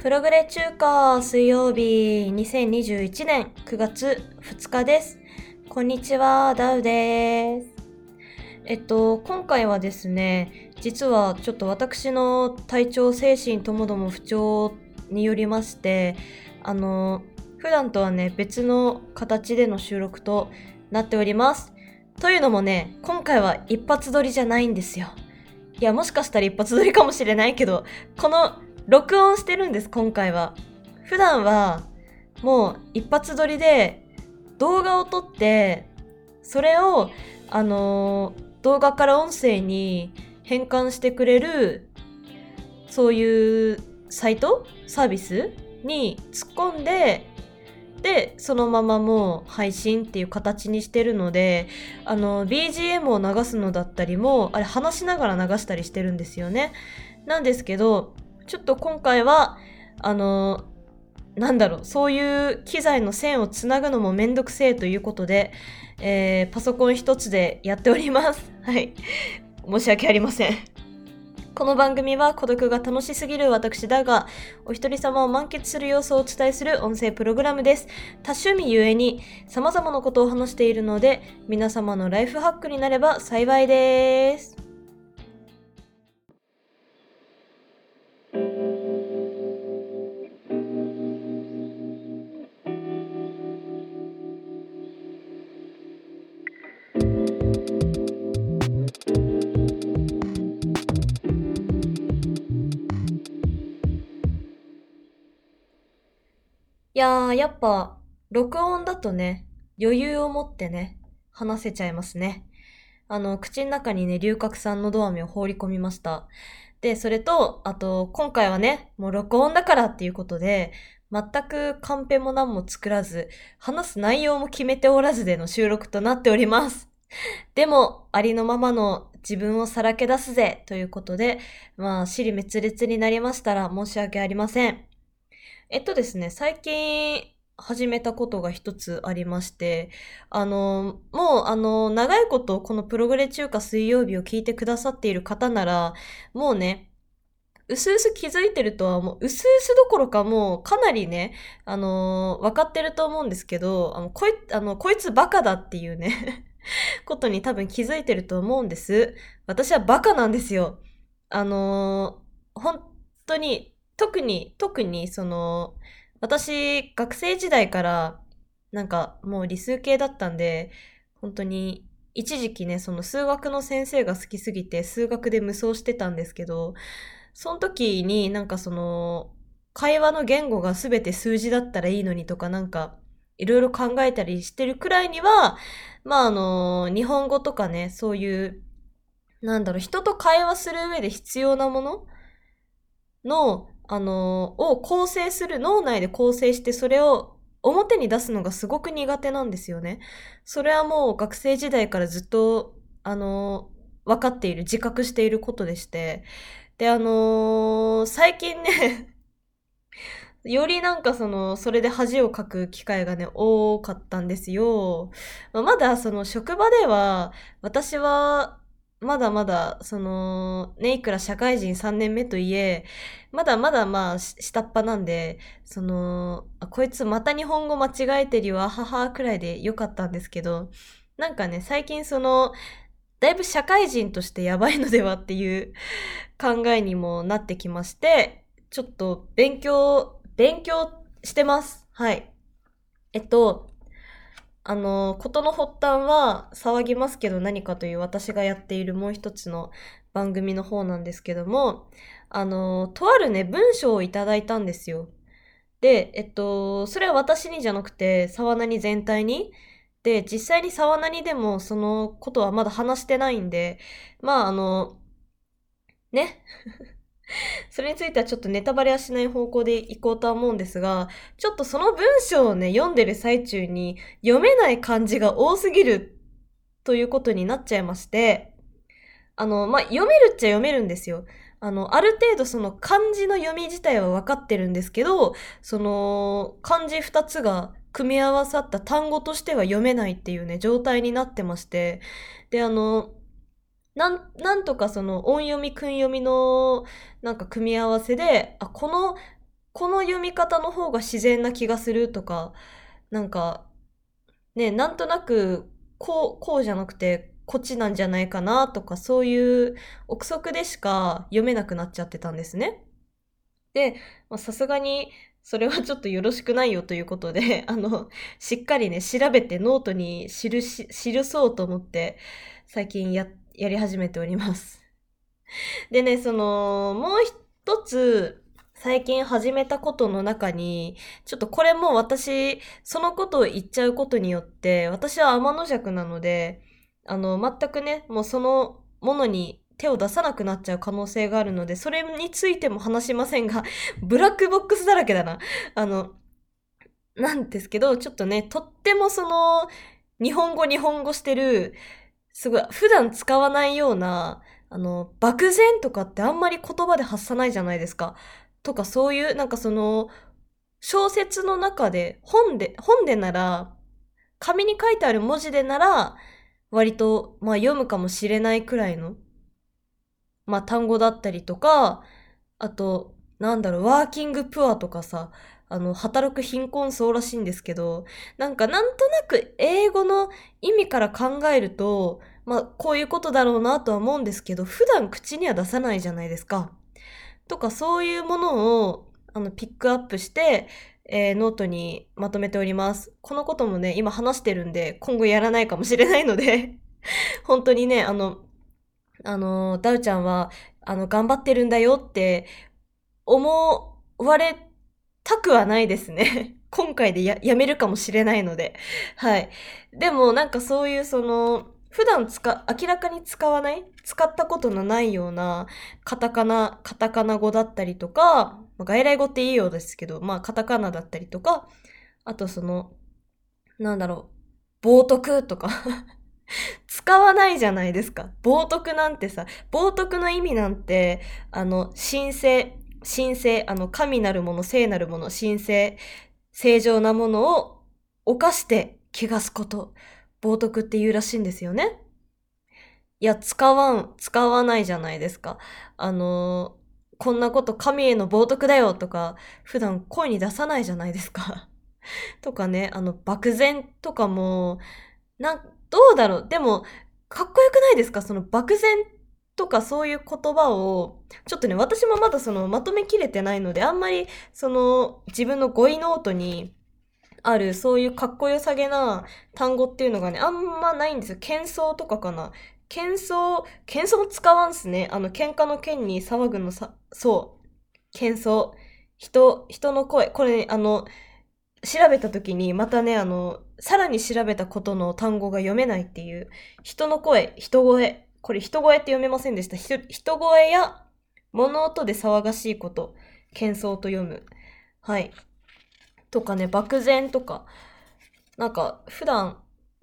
プログレ中華水曜日2021年9月2日です。こんにちは、ダウです。えっと、今回はですね、実はちょっと私の体調、精神ともども不調によりまして、あの、普段とはね、別の形での収録となっております。というのもね、今回は一発撮りじゃないんですよ。いや、もしかしたら一発撮りかもしれないけど、この録音してるんです、今回は。普段は、もう一発撮りで動画を撮って、それを、あのー動画から音声に変換してくれる、そういうサイト？サービスに突っ込んで、で、そのままもう配信っていう形にしてるので、あの、BGM を流すのだったりも、あれ話しながら流したりしてるんですよね。なんですけど、ちょっと今回は、あの、なんだろう、そういう機材の線をつなぐのもめんどくせえということで、えーパソコン一つでやっております。はい。申し訳ありません。この番組は孤独が楽しすぎる私だが、お一人様を満喫する様子をお伝えする音声プログラムです。多趣味ゆえに様々なことを話しているので、皆様のライフハックになれば幸いです。やー、やっぱ、録音だとね、余裕を持ってね、話せちゃいますね。あの、口の中にね、龍角散のど飴を放り込みました。で、それと、あと、今回はね、もう録音だからっていうことで、全くカンペも何も作らず、話す内容も決めておらずでの収録となっております。でも、ありのままの自分をさらけ出すぜということで、まあ、尻滅裂になりましたら申し訳ありません。えっとですね、最近始めたことが一つありまして、あの、もう、あの、長いことこのプログレ中華水曜日を聞いてくださっている方なら、もうね、うすうす気づいてるとは、もう、うすうすどころかもう、かなりね、あの、分かってると思うんですけど、あの、こい、あの、こいつバカだっていうね、ことに多分気づいてると思うんです。私はバカなんですよ。あの、本当に、特に、特に、その、私、学生時代から、なんか、もう理数系だったんで、本当に、一時期ね、その数学の先生が好きすぎて、数学で無双してたんですけど、その時になんかその、会話の言語が全て数字だったらいいのにとかなんか、いろいろ考えたりしてるくらいには、まああの、日本語とかね、そういう、なんだろう、人と会話する上で必要なものの、あの、を構成する、脳内で構成してそれを表に出すのがすごく苦手なんですよね。それはもう学生時代からずっと、あの、分かっている、自覚していることでして。で、あの最近ね、よりなんかその、それで恥をかく機会がね、多かったんですよ。ままだその職場では、私は、まだまだ、その、ね、いくら社会人3年目といえ、まだまだまあ、下っ端なんで、その、こいつまた日本語間違えてるよ、あはは、くらいでよかったんですけど、なんかね、最近その、だいぶ社会人としてやばいのではっていう 考えにもなってきまして、ちょっと勉強、勉強してます。はい。えっと、あの、ことの発端は騒ぎますけど何かという私がやっているもう一つの番組の方なんですけども、あの、とあるね、文章をいただいたんですよ。で、えっと、それは私にじゃなくて、沢なに全体に。で、実際に沢なにでもそのことはまだ話してないんで、まあ、あの、ね。それについてはちょっとネタバレはしない方向でいこうとは思うんですが、ちょっとその文章をね、読んでる最中に読めない漢字が多すぎるということになっちゃいまして、あの、まあ、読めるっちゃ読めるんですよ。あの、ある程度その漢字の読み自体は分かってるんですけど、その漢字二つが組み合わさった単語としては読めないっていうね、状態になってまして、で、あの、なん、なんとかその音読み、訓読みのなんか組み合わせで、あ、このこの読み方の方が自然な気がするとか、なんか、ね、なんとなく、こう、こうじゃなくて、こっちなんじゃないかなとか、そういう憶測でしか読めなくなっちゃってたんですね。で、さすがに、それはちょっとよろしくないよということで、あの、しっかりね、調べてノートに記し、記そうと思って、最近やっ、やり始めております。でね、その、もう一つ、最近始めたことの中に、ちょっとこれも私、そのことを言っちゃうことによって、私は天邪鬼なので、あの、全くね、もうそのものに手を出さなくなっちゃう可能性があるので、それについても話しませんが、ブラックボックスだらけだな。あの、なんですけど、ちょっとね、とってもその、日本語日本語してる、すごい、普段使わないような、あの、漠然とかってあんまり言葉で発さないじゃないですか。とかそういう、なんかその、小説の中で、本で、本でなら、紙に書いてある文字でなら、割と、まあ読むかもしれないくらいの、まあ単語だったりとか、あと、なんだろう、ワーキングプアとかさ、あの、働く貧困層らしいんですけど、なんかなんとなく英語の意味から考えると、まあ、こういうことだろうなとは思うんですけど、普段口には出さないじゃないですか。とか、そういうものを、あの、ピックアップして、えー、ノートにまとめております。このこともね、今話してるんで、今後やらないかもしれないので 本当にね、あの、あの、ダウちゃんは、あの、頑張ってるんだよって思われたくはないですね。今回でややめるかもしれないので。はい。でもなんかそういうその、普段使、明らかに使わない使ったことのないようなカタカナ、カタカナ語だったりとか、まあ、外来語っていいようですけど、まあカタカナだったりとか、あとその、なんだろう、冒涜とか 使わないじゃないですか。冒涜なんてさ、冒涜の意味なんて、あの、神聖、神聖、あの、神なるもの、聖なるもの、神聖、正常なものを犯して汚すこと。冒涜って言うらしいんですよね。いや、使わん、使わないじゃないですか。あの、こんなこと神への冒涜だよとか、普段声に出さないじゃないですか。とかね、あの、漠然とかも、な、どうだろう。でも、かっこよくないですか？その漠然とかそういう言葉を、ちょっとね、私もまだそのまとめきれてないので、あんまりその自分の語彙ノートにある、そういうかっこよさげな単語っていうのがね、あんまないんですよ。喧騒とかかな。喧騒、喧騒使わんすね。あの、喧嘩の剣に騒ぐのさ、そう。喧騒。人、人の声。これ、ね、あの、調べた時に、またね、あの、さらに調べたことの単語が読めないっていう、人の声、人声。これ人声って読めませんでした。人声や物音で騒がしいこと、喧騒と読む。はい。とかね、漠然とか、なんか普段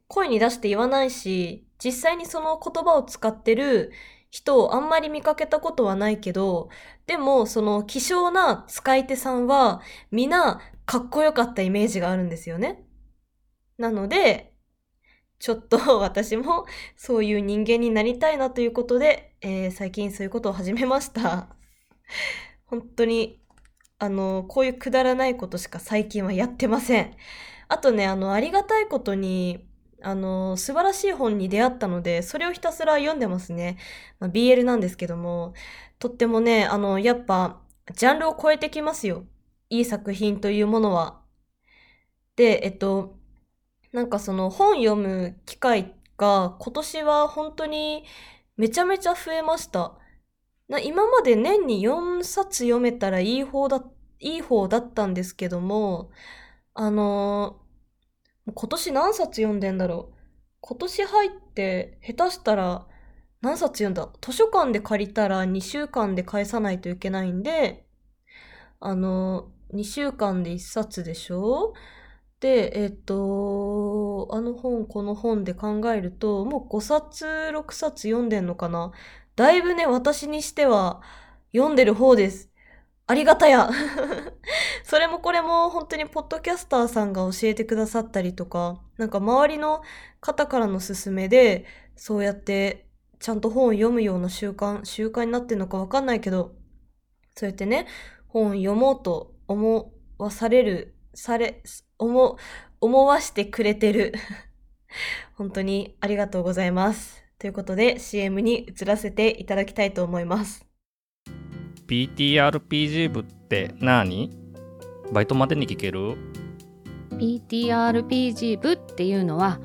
声に出して言わないし、実際にその言葉を使ってる人をあんまり見かけたことはないけど、でもその希少な使い手さんは皆かっこよかったイメージがあるんですよね。なので、ちょっと 私もそういう人間になりたいなということで、えー、最近そういうことを始めました。本当にあの、こういうくだらないことしか最近はやってません。あとね、あの、ありがたいことに、あの、素晴らしい本に出会ったので、それをひたすら読んでますね。まあ、BL なんですけども、とってもね、あの、やっぱ、ジャンルを超えてきますよ。いい作品というものは。で、えっと、なんかその本読む機会が今年は本当にめちゃめちゃ増えました。な今まで年に4冊読めたらいい方だ、いい方だったんですけども、あのー、今年何冊読んでんだろう。今年入って下手したら何冊読んだ図書館で借りたら2週間で返さないといけないんで、あのー、2週間で1冊でしょで、えっと、あの本、この本で考えると、もう5冊、6冊読んでんのかな？だいぶね、私にしては読んでる方です。ありがたや。それもこれも本当にポッドキャスターさんが教えてくださったりとか、なんか周りの方からの勧めで、そうやってちゃんと本を読むような習慣、習慣になってるのかわかんないけど、そうやってね、本を読もうと思わされる、され、思、思わしてくれてる。本当にありがとうございます。ということで CM に移らせていただきたいと思います。PTRPG 部って何？バイトまでに聞ける？PTRPG 部っていうのは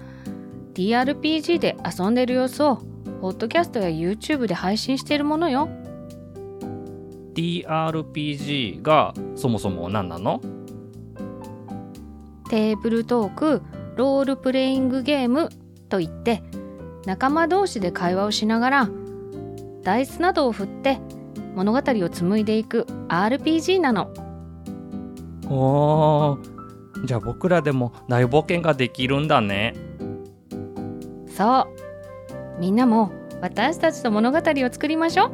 TRPG で遊んでる様子をポッドキャストや YouTube で配信しているものよ TRPG がそもそも何なの？テーブルトークロールプレイングゲームといって仲間同士で会話をしながらダイスなどを振って物語を紡いでいく RPG なの。おーじゃあ僕らでも大冒険ができるんだね。そう。みんなも私たちと物語を作りましょう。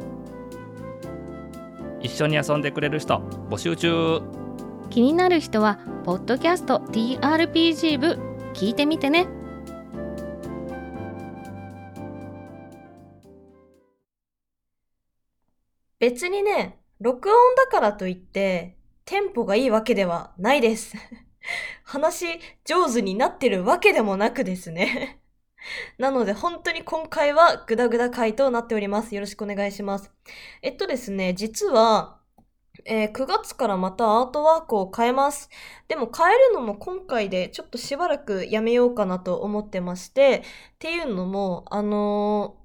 一緒に遊んでくれる人募集中気になる人はポッドキャスト TRPG 部聞いてみてね別にね、録音だからといって、テンポがいいわけではないです。話上手になってるわけでもなくですね なので本当に今回はグダグダ回となっております。よろしくお願いします。えっとですね、実は、えー、9月からまたアートワークを変えます。でも変えるのも今回でちょっとしばらくやめようかなと思ってまして、っていうのも、あの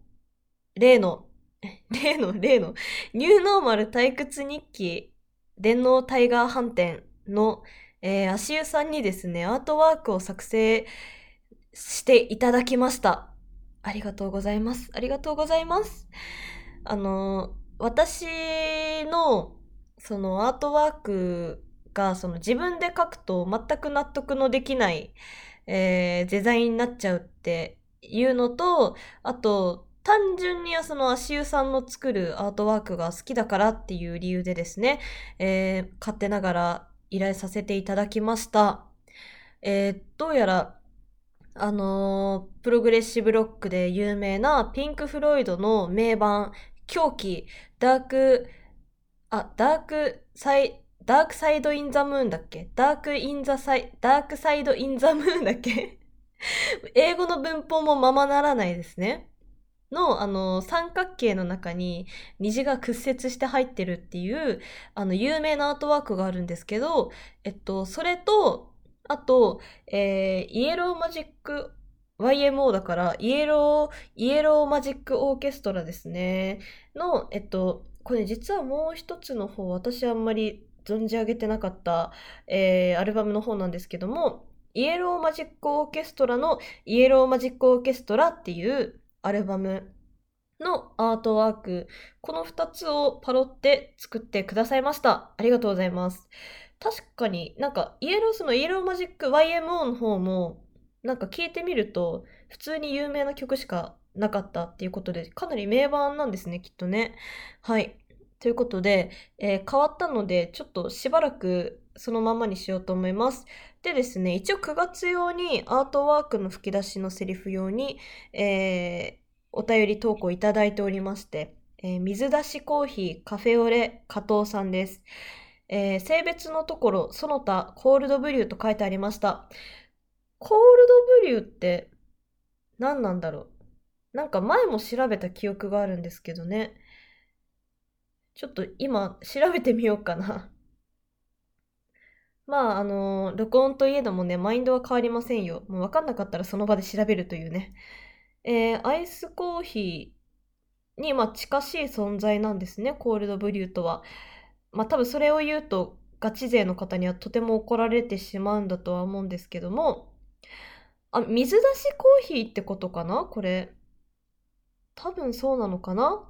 ー、例の 例の、例の、ニューノーマル退屈日記、電脳タイガー飯店の、えー、足湯さんにですね、アートワークを作成していただきました。ありがとうございます。ありがとうございます。あの、私の、そのアートワークが、その自分で描くと全く納得のできない、えー、デザインになっちゃうっていうのと、あと、単純にその足湯さんの作るアートワークが好きだからっていう理由でですね、えー、勝手ながら依頼させていただきました。えー、どうやら、あのー、プログレッシブロックで有名なピンク・フロイドの名盤、狂気、 Dark、あ、 Dark Si、Dark Side in the Moon だっけ？ Dark in the Si、Dark Side in the Moon だっけ？英語の文法もままならないですね。の、あの、三角形の中に虹が屈折して入ってるっていう、あの、有名なアートワークがあるんですけど、えっと、それと、あと、えー、イエローマジック YMO だから、イエロー、イエローマジックオーケストラですね。の、えっと、これ実はもう一つの方、私あんまり存じ上げてなかった、えー、アルバムの方なんですけども、イエローマジックオーケストラのイエローマジックオーケストラっていうアルバムのアートワーク、この2つをパロって作ってくださいました。ありがとうございます。確かになんかイエロースのイエローマジック YMO の方もなんか聞いてみると普通に有名な曲しかなかったっていうことでかなり名盤なんですねきっとね。はい。ということで、えー、変わったのでちょっとしばらくそのままにしようと思います。でですね、一応9月用にアートワークの吹き出しのセリフ用に、えー、お便り投稿いただいておりまして、えー、水出しコーヒーカフェオレ加藤さんです。えー、性別のところ、その他コールドブリューと書いてありました。コールドブリューって何なんだろう？なんか前も調べた記憶があるんですけどね。ちょっと今調べてみようかな まあ、あの、録音といえどもね、マインドは変わりませんよ。もう分かんなかったらその場で調べるというね。えー、アイスコーヒーに、まあ、近しい存在なんですね、コールドブリューとは。まあ、多分それを言うと、ガチ勢の方にはとても怒られてしまうんだとは思うんですけども、あ、水出しコーヒーってことかなこれ。多分そうなのかな？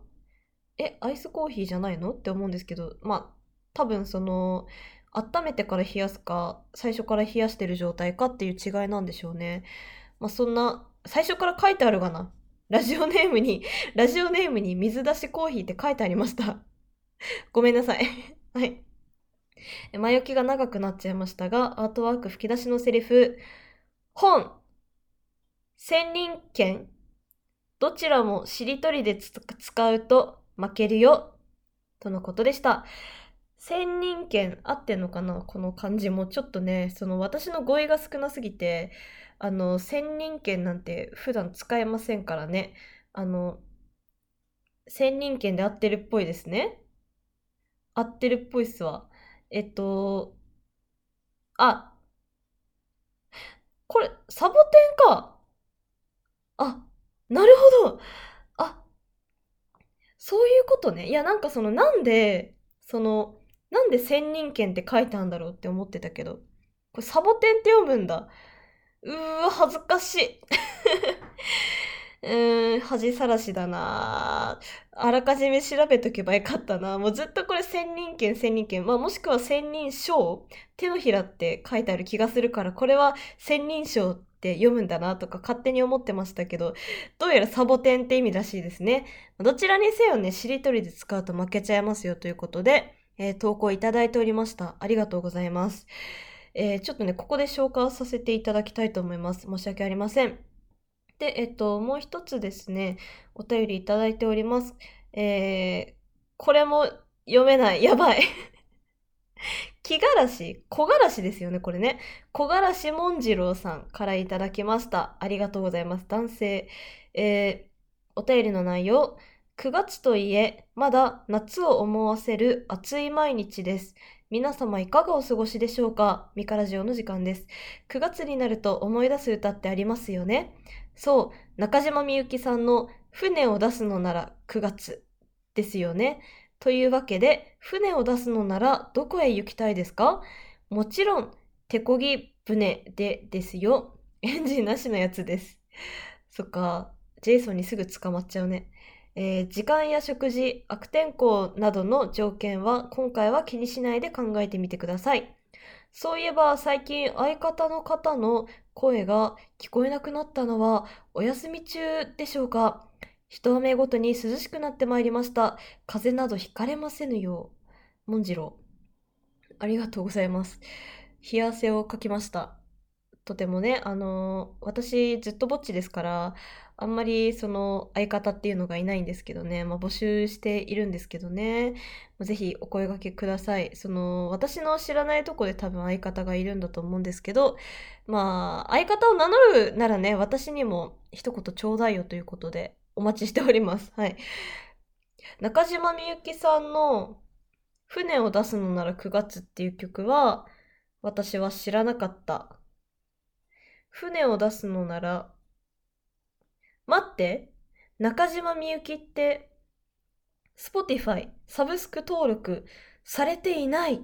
え、アイスコーヒーじゃないの？って思うんですけど、まあ、多分その、温めてから冷やすか、最初から冷やしてる状態かっていう違いなんでしょうね。まあ、そんな、最初から書いてあるがな。ラジオネームに、ラジオネームに水出しコーヒーって書いてありました。ごめんなさい。はい。前置きが長くなっちゃいましたが、アートワーク吹き出しのセリフ、本、千人剣、どちらもしりとりで使うと負けるよ、とのことでした。千人券合ってんのかなこの漢字もちょっとね、その私の語彙が少なすぎて、あの、千人券なんて普段使えませんからね。あの、千人券で合ってるっぽいですね。合ってるっぽいっすわ。えっと、あ、これ、サボテンか。あ、なるほど。あ、そういうことね。いや、なんかその、なんで、その、なんで千人券って書いてあるんだろうって思ってたけど、これサボテンって読むんだ。うーわ、恥ずかしい。うーん、恥さらしだなあらかじめ調べとけばよかったなもうずっとこれ千人券、千人券。まあもしくは千人称手のひらって書いてある気がするから、これは千人称って読むんだなとか勝手に思ってましたけど、どうやらサボテンって意味らしいですね。どちらにせよね、しりとりで使うと負けちゃいますよということで、えー、投稿いただいておりました。ありがとうございます。えー、ちょっとね、ここで紹介をさせていただきたいと思います。申し訳ありません。で、えっと、もう一つですね、お便りいただいております。えー、これも読めない。やばい。木枯らし木枯らしですよね、これね。木枯らしもんじろうさんからいただきました。ありがとうございます。男性。えー、お便りの内容。9月といえ、まだ夏を思わせる暑い毎日です。皆様いかがお過ごしでしょうか？ミカラジオの時間です。9月になると思い出す歌ってありますよね？そう、中島みゆきさんの船を出すのなら9月ですよね。というわけで、船を出すのならどこへ行きたいですか？もちろん、手漕ぎ船でですよ。エンジンなしのやつです。そっか、ジェイソンにすぐ捕まっちゃうね。えー、時間や食事、悪天候などの条件は今回は気にしないで考えてみてください。そういえば最近相方の方の声が聞こえなくなったのはお休み中でしょうか？一雨ごとに涼しくなってまいりました。風邪などひかれませぬよう。もんじろう。ありがとうございます。冷や汗をかきました。とてもね、あの、私ずっとぼっちですから、あんまりその相方っていうのがいないんですけどね、まあ、募集しているんですけどね、ぜひお声掛けください。その私の知らないとこで多分相方がいるんだと思うんですけど、まあ相方を名乗るならね、私にも一言ちょうだいよということでお待ちしております。はい。中島みゆきさんの船を出すのなら9月っていう曲は私は知らなかった。船を出すのなら待って。中島みゆきって、Spotify サブスク登録されていない。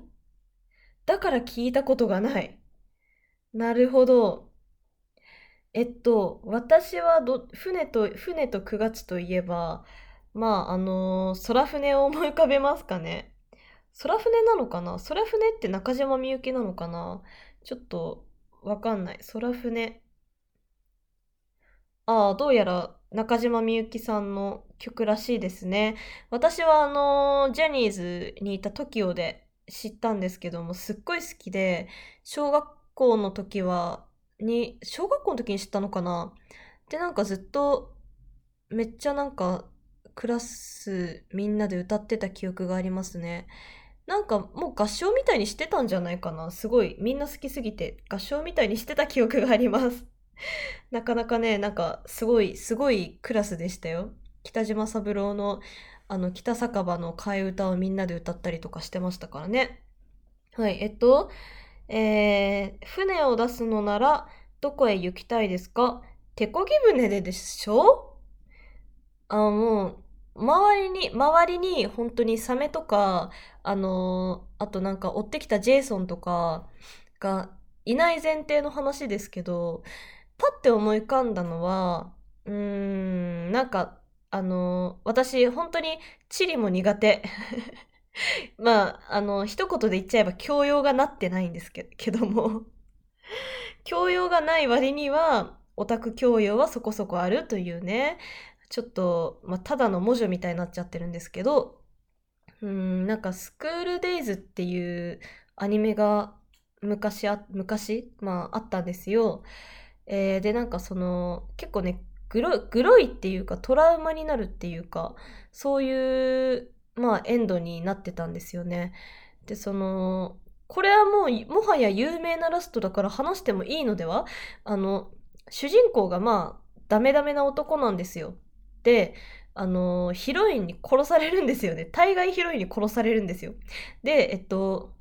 だから聞いたことがない。なるほど。えっと、私はど、船と、船と9月といえば、まあ、あの、空船を思い浮かべますかね。空船なのかな？空船って中島みゆきなのかな？ちょっと、わかんない。空船。ああ、どうやら中島みゆきさんの曲らしいですね。私はあの、ジャニーズにいた TOKIO で知ったんですけども、すっごい好きで、小学校の時は、に、小学校の時に知ったのかな？で、なんかずっと、めっちゃなんか、クラスみんなで歌ってた記憶がありますね。なんかもう合唱みたいにしてたんじゃないかな。すごい、みんな好きすぎて合唱みたいにしてた記憶があります。なかなかね、なんかすごい、すごいクラスでしたよ。北島三郎のあの北酒場の替え歌をみんなで歌ったりとかしてましたからね。はい、えっと、えー、船を出すのならどこへ行きたいですか？手漕ぎ船ででしょ？あ、もう、周りに、周りに本当にサメとか、あのー、あとなんか追ってきたジェイソンとかがいない前提の話ですけど、パッて思い浮かんだのは、うーん、なんか、あの、私、本当に地理も苦手。まあ、あの、一言で言っちゃえば教養がなってないんですけけども 教養がない割には、オタク教養はそこそこあるというね、ちょっと、まあ、ただの文字みたいになっちゃってるんですけど、うん、なんかスクールデイズっていうアニメが昔あ、昔まああったんですよ。えー、で、なんかその、結構ね、グログロいっていうか、トラウマになるっていうか、そういう、まあ、エンドになってたんですよね。で、その、これはもう、もはや有名なラストだから話してもいいのでは？あの、主人公がまあ、ダメダメな男なんですよ。で、あの、ヒロインに殺されるんですよね。大概ヒロインに殺されるんですよ。で、えっと、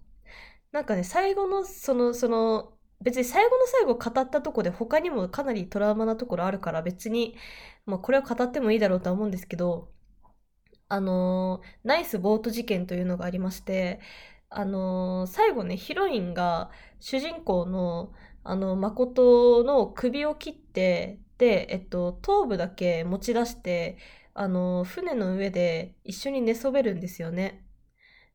なんかね、最後の、その、その、別に最後の最後語ったとこで他にもかなりトラウマなところあるから別に、まあこれは語ってもいいだろうとは思うんですけど、あのーナイスボート事件というのがありまして、あのー最後ね、ヒロインが主人公の、あの、誠の首を切って、で、えっと、頭部だけ持ち出して、あのー船の上で一緒に寝そべるんですよね。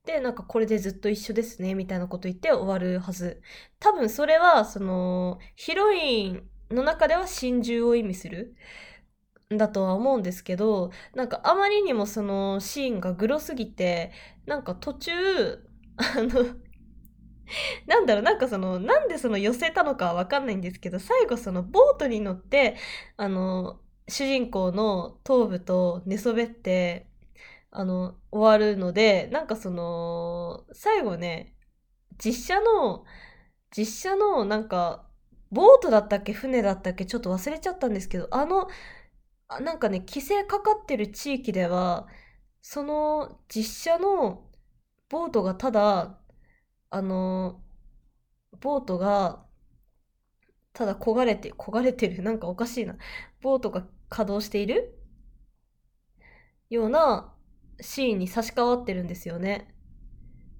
で、なんかこれでずっと一緒ですね、みたいなこと言って終わるはず。多分それは、その、ヒロインの中では心中を意味する。だとは思うんですけど、なんかあまりにもそのシーンがグロすぎて、なんか途中、あの、なんだろう、なんかその、なんでその寄せたのかはわかんないんですけど、最後そのボートに乗って、あの、主人公の頭部と寝そべって、あの、終わるので、なんかその、最後ね、実写の、実写のなんか、ボートだったっけ船だったっけちょっと忘れちゃったんですけど、あの、なんかね、規制かかってる地域では、その実写のボートがただ、あの、ボートが、ただ焦がれて、焦がれてる、なんかおかしいな。ボートが稼働しているようなシーンに差し替わってるんですよね。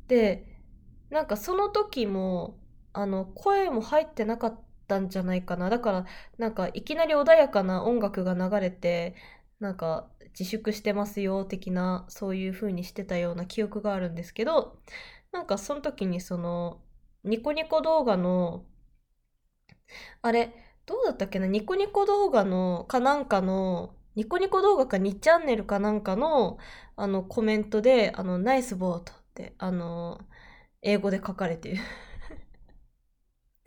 で、なんかその時も、あの、声も入ってなかったんじゃないかな。だから、なんかいきなり穏やかな音楽が流れて、なんか自粛してますよ的な、そういう風にしてたような記憶があるんですけど、なんかその時にその、ニコニコ動画の、あれ、どうだったっけな？ニコニコ動画の、かなんかの、ニコニコ動画か2チャンネルかなんかの、あの、コメントで、あの、ナイスボートって、あの、英語で書かれてる。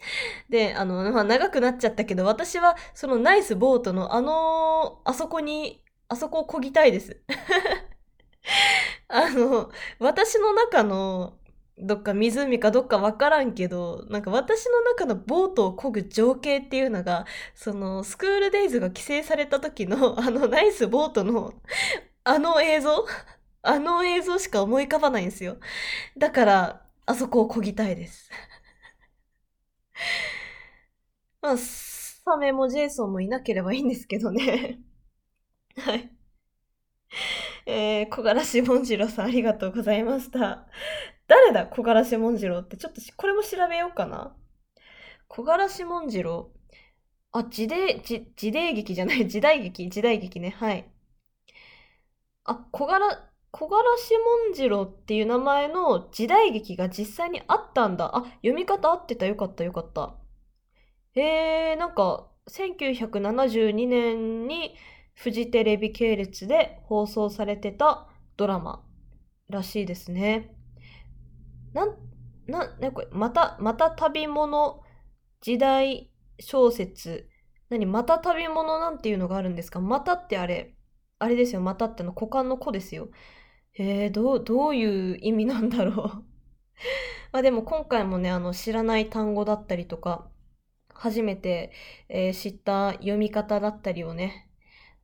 で、あの、まあ、長くなっちゃったけど、私は、そのナイスボートの、あの、あそこに、あそこを漕ぎたいです。あの、私の中の、どっか湖かどっかわからんけど、なんか私の中のボートを漕ぐ情景っていうのが、そのスクールデイズが規制された時の あのナイスボートのあの映像あの映像しか思い浮かばないんですよ。だから、あそこを漕ぎたいです。まあ、サメもジェイソンもいなければいいんですけどね。はい。えー、小柄しもんじろさんありがとうございました。誰だ小柄しもんじろって。ちょっとこれも調べようかな。小柄しもんじろ。あ、時代、じ時代劇じゃない、時代劇、時代劇ね。はい。あ、小柄、小柄しもんじろっていう名前の時代劇が実際にあったんだ。あ、読み方合ってた。よかった、よかった。へえ、なんか、1972年にフジテレビ系列で放送されてたドラマらしいですね。なん、な、これ、また、また旅物時代小説。何また旅物なんていうのがあるんですか？またってあれ、あれですよ。またっての股間の子ですよ。へえ、どう、どういう意味なんだろう。まあでも今回もね、あの、知らない単語だったりとか、初めて、えー知った読み方だったりをね、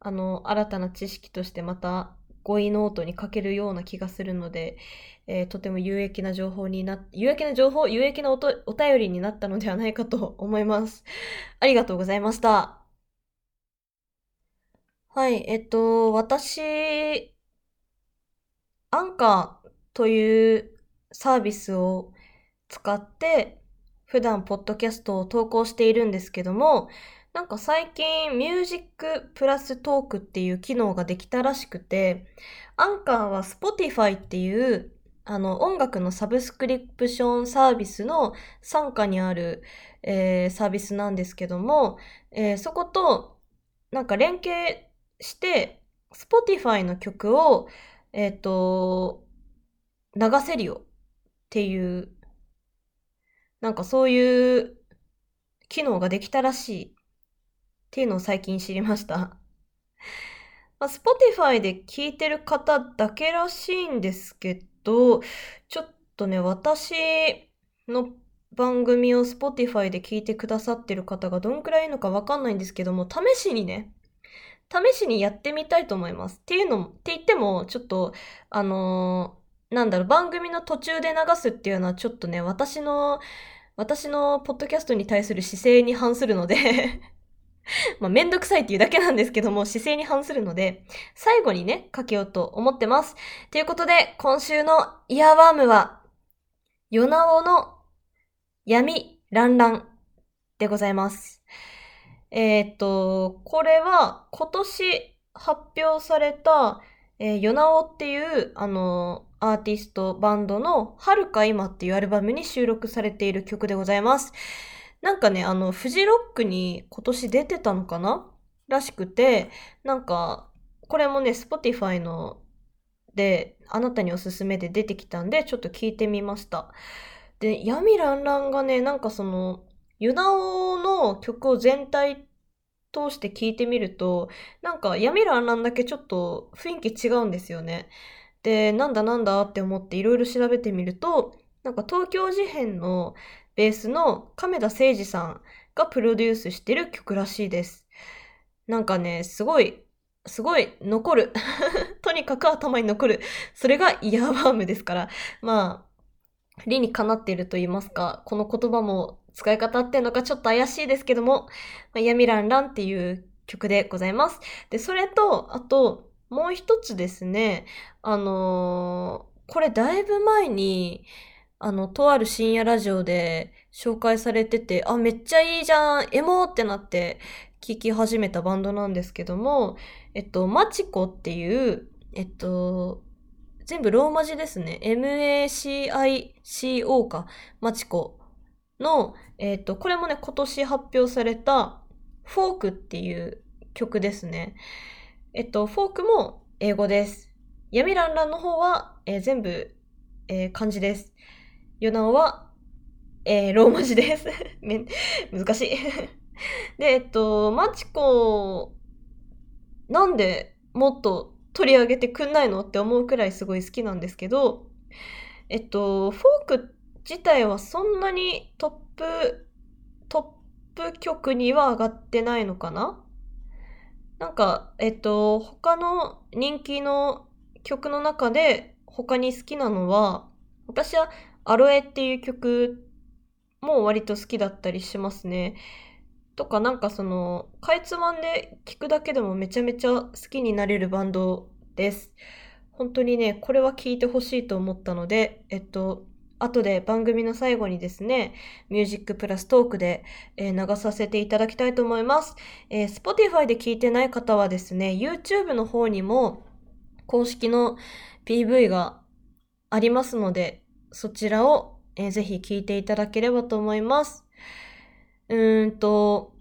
あの、新たな知識としてまた語彙ノートに書けるような気がするので、えーとても有益な情報にな、有益な情報、有益なお便りになったのではないかと思います。ありがとうございました。はい、えっと、私、アンカーというサービスを使って、普段ポッドキャストを投稿しているんですけども、なんか最近ミュージックプラストークっていう機能ができたらしくて、アンカーは Spotify っていうあの音楽のサブスクリプションサービスの傘下にある、えーサービスなんですけども、えーそことなんか連携して Spotify の曲を、えっ、と、流せるよっていう、なんかそういう機能ができたらしいっていうのを最近知りました。まあ、Spotify で聞いてる方だけらしいんですけど、ちょっとね、私の番組を Spotify で聞いてくださってる方がどんくらいいるのかわかんないんですけども、試しにね、試しにやってみたいと思います。っていうのも、って言っても、ちょっと、あのーなんだろう、番組の途中で流すっていうのはちょっとね、私の、私のポッドキャストに対する姿勢に反するので まあ、めんどくさいっていうだけなんですけども、姿勢に反するので、最後にね、かけようと思ってます。ということで、今週のイヤーワームは、ヨナオの闇ランランでございます。えーっと、これは今年発表された、えー、ヨナオっていう、あの、アーティストバンドの遥か今っていうアルバムに収録されている曲でございます。なんかね、あの、フジロックに今年出てたのかな？らしくて、なんか、これもね、Spotify ので、あなたにおすすめで出てきたんで、ちょっと聞いてみました。で、闇ランランがね、なんかその、ユナオの曲を全体通して聞いてみると、なんか闇ランランだけちょっと雰囲気違うんですよね。で、なんだなんだって思っていろいろ調べてみると、なんか東京事変のベースの亀田誠二さんがプロデュースしてる曲らしいです。なんかね、すごい、すごい残る。とにかく頭に残る。それがイヤーワームですから。まあ、理にかなっていると言いますか、この言葉も使い方っていうのかちょっと怪しいですけども、まあ、闇ランランっていう曲でございます。で、それと、あと、もう一つですね、あのーこれだいぶ前に、あの、とある深夜ラジオで紹介されてて、あ、めっちゃいいじゃん、エモーってなって聴き始めたバンドなんですけども、えっと、マチコっていう、えっと、全部ローマ字ですね。MACICO か。マチコの、えっと、これもね、今年発表された、フォークっていう曲ですね。えっと、フォークも英語です。闇ランランの方は、えー全部、えー漢字です。ヨナオは、えーローマ字です。め難しい。で、えっと、マチコ、なんでもっと取り上げてくんないのって思うくらいすごい好きなんですけど、えっと、フォーク自体はそんなにトップ、トップ曲には上がってないのかな？なんか、えっと、他の人気の曲の中で他に好きなのは、私はアロエっていう曲も割と好きだったりしますね。とかなんかその、かいつまんで聴くだけでもめちゃめちゃ好きになれるバンドです。本当にね、これは聴いてほしいと思ったので、えっと、後で番組の最後にですね、ミュージックプラストークで、流させていただきたいと思います。えー Spotify で聞いてない方はですね、YouTube の方にも公式の PV がありますので、そちらを、えーぜひ聞いていただければと思います。うーんと、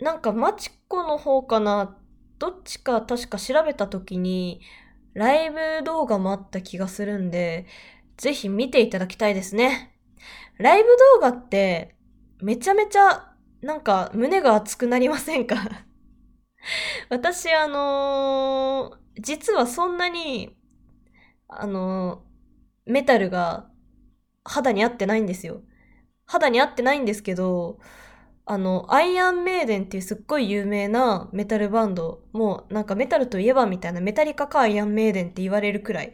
なんかマチコの方かな、どっちか確か調べた時に、ライブ動画もあった気がするんで、ぜひ見ていただきたいですね。ライブ動画って、めちゃめちゃ、なんか胸が熱くなりませんか？私、あのー実はそんなに、あのーメタルが肌に合ってないんですよ。肌に合ってないんですけど、あの、アイアンメイデンっていうすっごい有名なメタルバンド、もうなんかメタルといえばみたいなメタリカかアイアンメイデンって言われるくらい、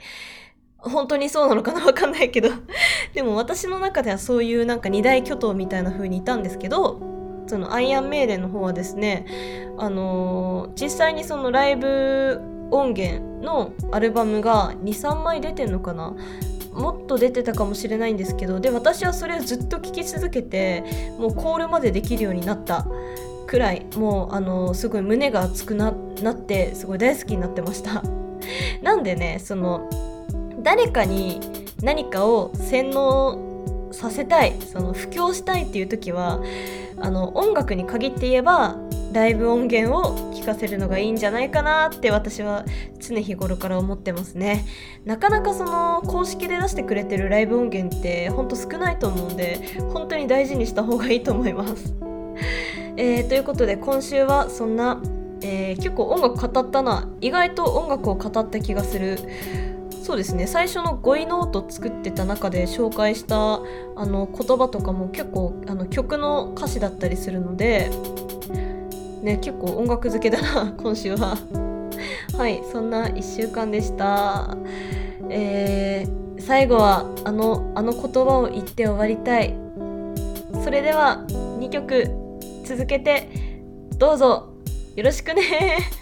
本当にそうなのかなわかんないけど、でも私の中ではそういうなんか二大巨頭みたいな風にいたんですけど、そのアイアンメイデンの方はですね、あのー実際にそのライブ音源のアルバムが2、3枚出てんのかな。もっと出てたかもしれないんですけどで私はそれをずっと聴き続けてもうコールまでできるようになった。くらいもうあのすごい胸が熱くななってすごい大好きになってました。なんでねその誰かに何かを洗脳させたいその布教したいっていう時はあの音楽に限って言えばライブ音源を聴かせるのがいいんじゃないかなって私は常日頃から思ってますね。なかなかその公式で出してくれてるライブ音源ってほんと少ないと思うんで本当に大事にした方がいいと思います、えーということで今週はそんな、えー結構音楽語ったな。意外と音楽を語った気がする。そうですね。最初の語彙ノート作ってた中で紹介したあの言葉とかも結構あの曲の歌詞だったりするのでね結構音楽漬けだな 今週は。はいそんな1週間でした。えー、最後はあのあの言葉を言って終わりたい。それでは2曲続けてどうぞ。よろしくね。